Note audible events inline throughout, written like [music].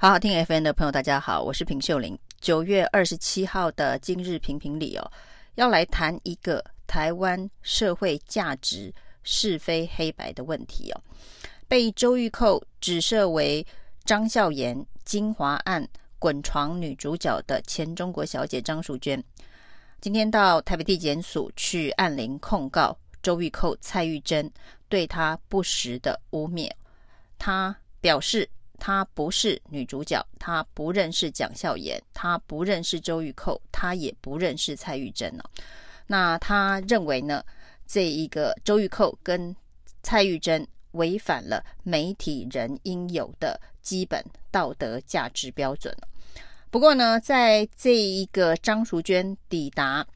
好好听 FM 的朋友，大家好，我是平秀玲。九月二十七号的今日评评理哦，要来谈一个台湾社会价值是非黑白的问题哦。被周玉蔻指涉为张孝颜金华案滚床女主角的前中国小姐张淑娟，今天到台北地检署去按铃控告周玉蔻、蔡玉珍对她不实的污蔑。她表示。她不是女主角，她不认识蒋孝严，她不认识周玉蔻，她也不认识蔡玉珍哦。那他认为呢，这一个周玉蔻跟蔡玉珍违反了媒体人应有的基本道德价值标准。不过呢，在这一个张淑娟抵达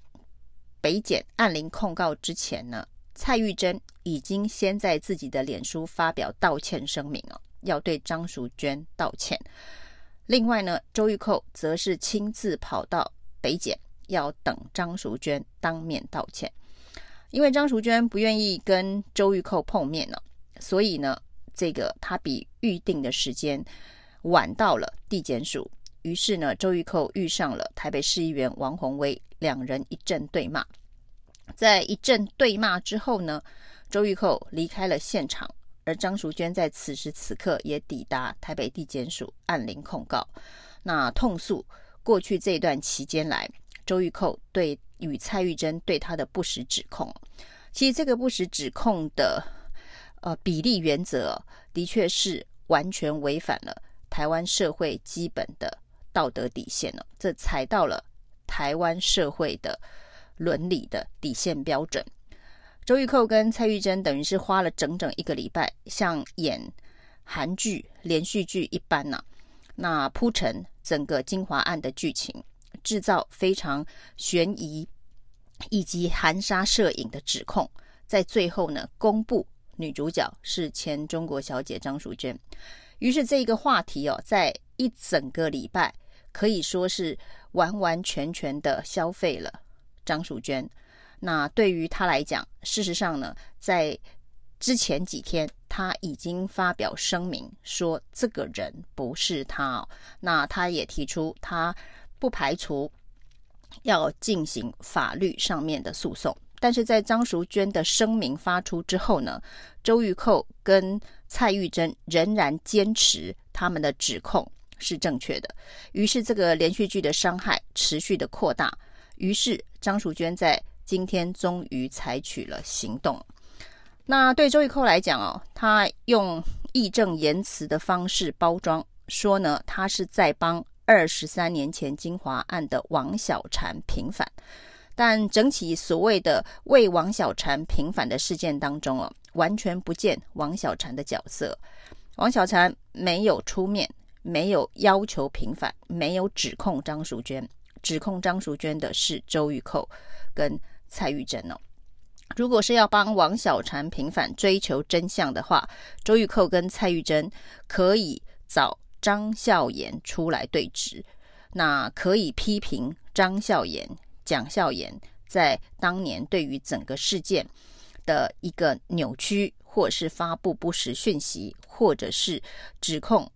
北检按铃控告之前呢，蔡玉珍已经先在自己的脸书发表道歉声明哦。要对张淑娟道歉。另外呢，周玉蔻则是亲自跑到北检，要等张淑娟当面道歉。因为张淑娟不愿意跟周玉蔻碰面呢，所以呢，这个他比预定的时间晚到了地检署。于是呢，周玉蔻遇上了台北市议员王鸿薇，两人一阵对骂。在一阵对骂之后呢，周玉蔻离开了现场。而张淑娟在此时此刻也抵达台北地检署按铃控告，那痛诉过去这段期间来，周玉蔻对与蔡玉珍对她的不实指控。其实这个不实指控的呃比例原则，的确是完全违反了台湾社会基本的道德底线了，这踩到了台湾社会的伦理的底线标准。周玉蔻跟蔡玉珍等于是花了整整一个礼拜，像演韩剧连续剧一般呢、啊，那铺陈整个金华案的剧情，制造非常悬疑以及含沙射影的指控，在最后呢，公布女主角是前中国小姐张淑娟。于是这一个话题哦，在一整个礼拜可以说是完完全全的消费了张淑娟。那对于他来讲，事实上呢，在之前几天他已经发表声明说这个人不是他。那他也提出他不排除要进行法律上面的诉讼。但是在张淑娟的声明发出之后呢，周玉蔻跟蔡玉珍仍然坚持他们的指控是正确的。于是这个连续剧的伤害持续的扩大。于是张淑娟在今天终于采取了行动。那对周玉蔻来讲哦，他用义正言辞的方式包装，说呢，他是在帮二十三年前金华案的王小婵平反。但整起所谓的为王小婵平反的事件当中哦，完全不见王小婵的角色。王小婵没有出面，没有要求平反，没有指控张淑娟，指控张淑娟的是周玉蔻跟。蔡玉珍哦，如果是要帮王小婵平反、追求真相的话，周玉蔻跟蔡玉珍可以找张孝颜出来对质，那可以批评张孝颜、蒋孝严在当年对于整个事件的一个扭曲，或是发布不实讯息，或者是指控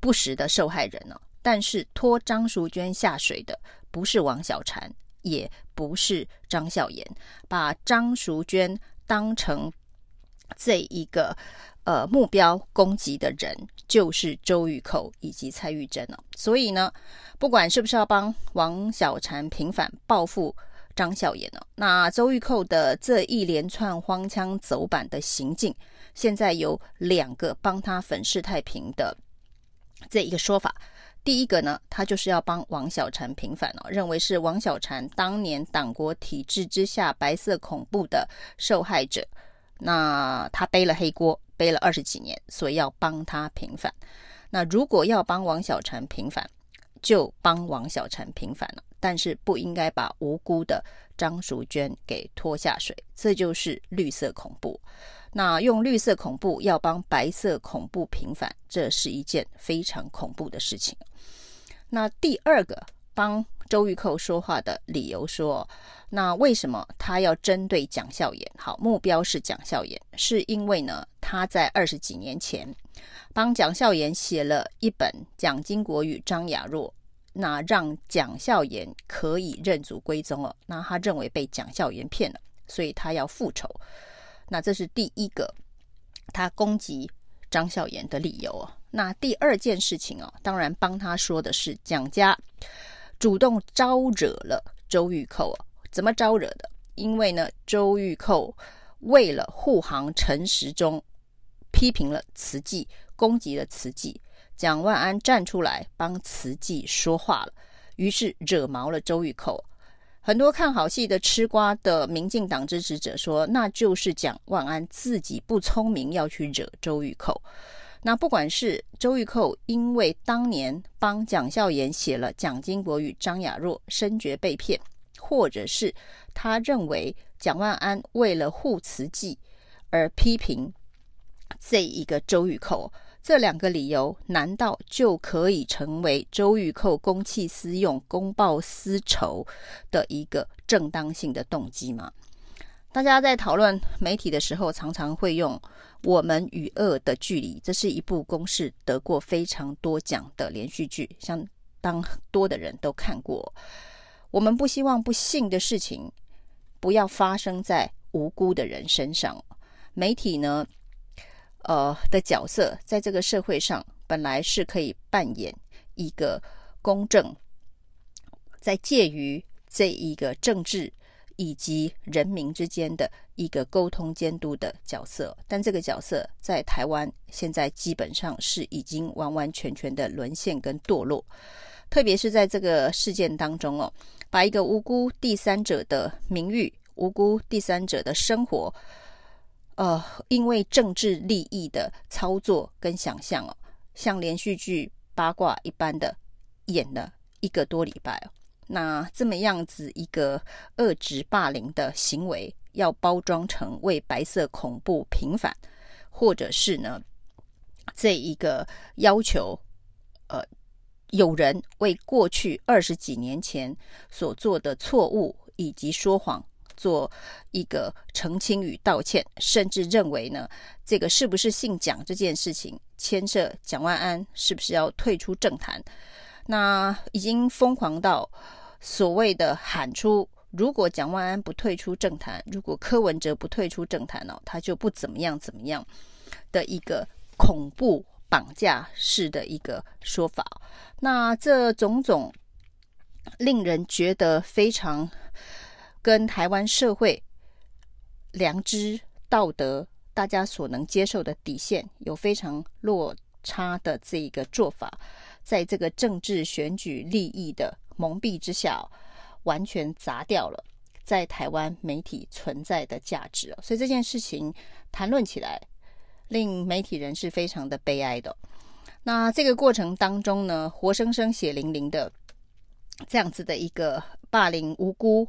不实的受害人哦。但是拖张淑娟下水的不是王小婵。也不是张孝颜，把张淑娟当成这一个呃目标攻击的人，就是周玉蔻以及蔡玉珍了。所以呢，不管是不是要帮王小婵平反报复张孝颜呢，那周玉蔻的这一连串荒腔走板的行径，现在有两个帮他粉饰太平的这一个说法。第一个呢，他就是要帮王小婵平反哦，认为是王小婵当年党国体制之下白色恐怖的受害者，那他背了黑锅，背了二十几年，所以要帮他平反。那如果要帮王小婵平反，就帮王小婵平反了，但是不应该把无辜的张淑娟给拖下水，这就是绿色恐怖。那用绿色恐怖要帮白色恐怖平反，这是一件非常恐怖的事情。那第二个帮周玉蔻说话的理由说，那为什么他要针对蒋孝严？好，目标是蒋孝严，是因为呢，他在二十几年前帮蒋孝严写了一本《蒋经国与张亚若》，那让蒋孝严可以认祖归宗了。那他认为被蒋孝严骗了，所以他要复仇。那这是第一个他攻击张孝严的理由哦。那第二件事情哦，当然帮他说的是蒋家主动招惹了周玉蔻哦，怎么招惹的？因为呢，周玉蔻为了护航陈时中，批评了慈济，攻击了慈济，蒋万安站出来帮慈济说话了，于是惹毛了周玉蔻。很多看好戏的吃瓜的民进党支持者说，那就是蒋万安自己不聪明，要去惹周玉蔻。那不管是周玉蔻因为当年帮蒋孝严写了《蒋经国与张亚若》，深觉被骗，或者是他认为蒋万安为了护慈济而批评这一个周玉蔻，这两个理由难道就可以成为周玉蔻公器私用、公报私仇的一个正当性的动机吗？大家在讨论媒体的时候，常常会用。我们与恶的距离，这是一部公式得过非常多奖的连续剧，相当多的人都看过。我们不希望不幸的事情不要发生在无辜的人身上。媒体呢，呃的角色在这个社会上本来是可以扮演一个公正，在介于这一个政治。以及人民之间的一个沟通监督的角色，但这个角色在台湾现在基本上是已经完完全全的沦陷跟堕落，特别是在这个事件当中哦，把一个无辜第三者的名誉、无辜第三者的生活，呃，因为政治利益的操作跟想象哦，像连续剧八卦一般的演了一个多礼拜哦。那这么样子一个恶质霸凌的行为，要包装成为白色恐怖平反，或者是呢，这一个要求，呃，有人为过去二十几年前所做的错误以及说谎做一个澄清与道歉，甚至认为呢，这个是不是姓蒋这件事情牵涉蒋万安是不是要退出政坛？那已经疯狂到所谓的喊出，如果蒋万安不退出政坛，如果柯文哲不退出政坛哦，他就不怎么样怎么样的一个恐怖绑架式的一个说法。那这种种令人觉得非常跟台湾社会良知、道德大家所能接受的底线有非常落差的这一个做法。在这个政治选举利益的蒙蔽之下，完全砸掉了在台湾媒体存在的价值。所以这件事情谈论起来，令媒体人是非常的悲哀的。那这个过程当中呢，活生生血淋淋的这样子的一个霸凌无辜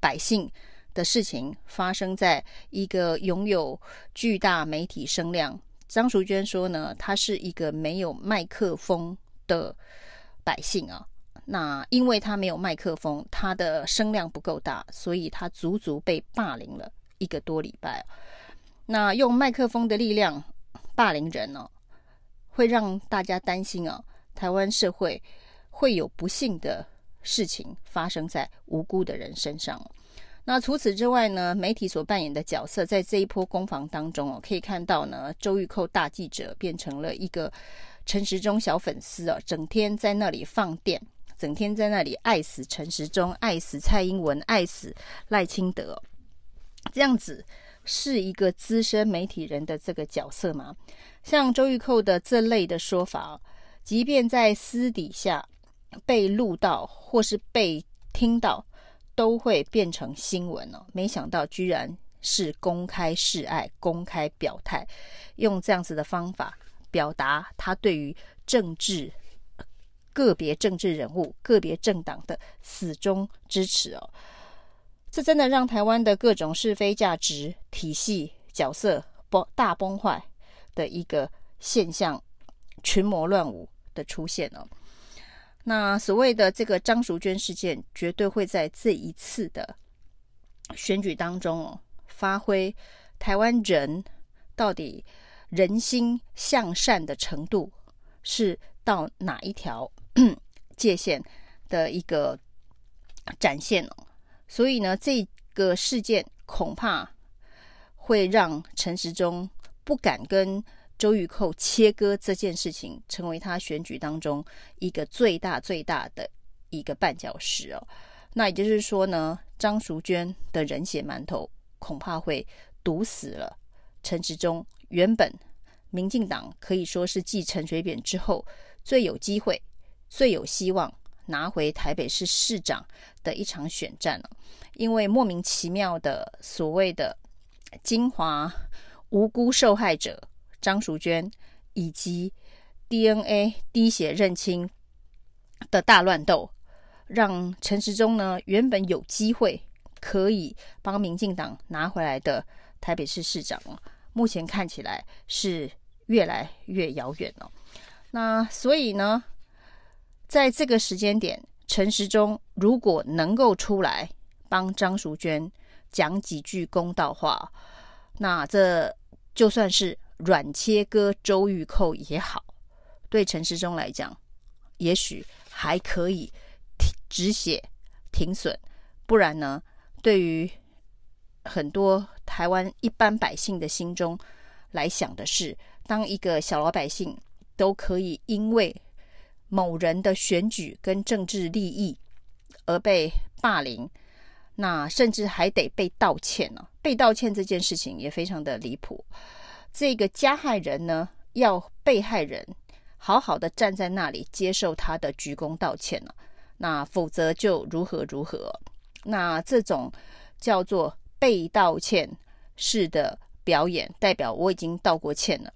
百姓的事情，发生在一个拥有巨大媒体声量。张淑娟说呢，她是一个没有麦克风。的百姓啊，那因为他没有麦克风，他的声量不够大，所以他足足被霸凌了一个多礼拜。那用麦克风的力量霸凌人呢、会让大家担心啊，台湾社会会有不幸的事情发生在无辜的人身上。那除此之外呢，媒体所扮演的角色，在这一波攻防当中哦，可以看到呢，周玉蔻大记者变成了一个。陈时中小粉丝哦，整天在那里放电，整天在那里爱死陈时中，爱死蔡英文，爱死赖清德，这样子是一个资深媒体人的这个角色吗？像周玉蔻的这类的说法，即便在私底下被录到或是被听到，都会变成新闻哦。没想到居然是公开示爱、公开表态，用这样子的方法。表达他对于政治个别政治人物、个别政党的死忠支持哦，这真的让台湾的各种是非价值体系角色崩大崩坏的一个现象，群魔乱舞的出现哦。那所谓的这个张淑娟事件，绝对会在这一次的选举当中哦，发挥台湾人到底人心向善的程度是到哪一条 [clears throat] 界限的一个展现哦。所以呢，这个事件恐怕会让陈时中不敢跟周玉蔻切割这件事情，成为他选举当中一个最大最大的一个绊脚石哦。那也就是说呢，张淑娟的人血馒头恐怕会毒死了陈时中。原本民进党可以说是继陈水扁之后最有机会、最有希望拿回台北市市长的一场选战了，因为莫名其妙的所谓的金华无辜受害者。张淑娟以及 DNA 滴血认亲的大乱斗，让陈时中呢原本有机会可以帮民进党拿回来的台北市市长，目前看起来是越来越遥远了。那所以呢，在这个时间点，陈时中如果能够出来帮张淑娟讲几句公道话，那这就算是。软切割周玉蔻也好，对陈世忠来讲，也许还可以止血停损。不然呢，对于很多台湾一般百姓的心中来想的是，当一个小老百姓都可以因为某人的选举跟政治利益而被霸凌，那甚至还得被道歉呢？被道歉这件事情也非常的离谱。这个加害人呢，要被害人好好的站在那里接受他的鞠躬道歉了，那否则就如何如何。那这种叫做被道歉式的表演，代表我已经道过歉了，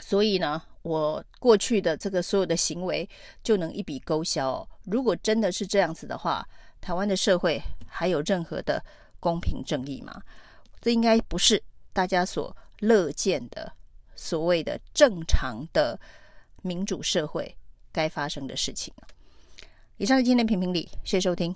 所以呢，我过去的这个所有的行为就能一笔勾销。如果真的是这样子的话，台湾的社会还有任何的公平正义吗？这应该不是大家所。乐见的所谓的正常的民主社会该发生的事情。以上是今天评评理，谢谢收听。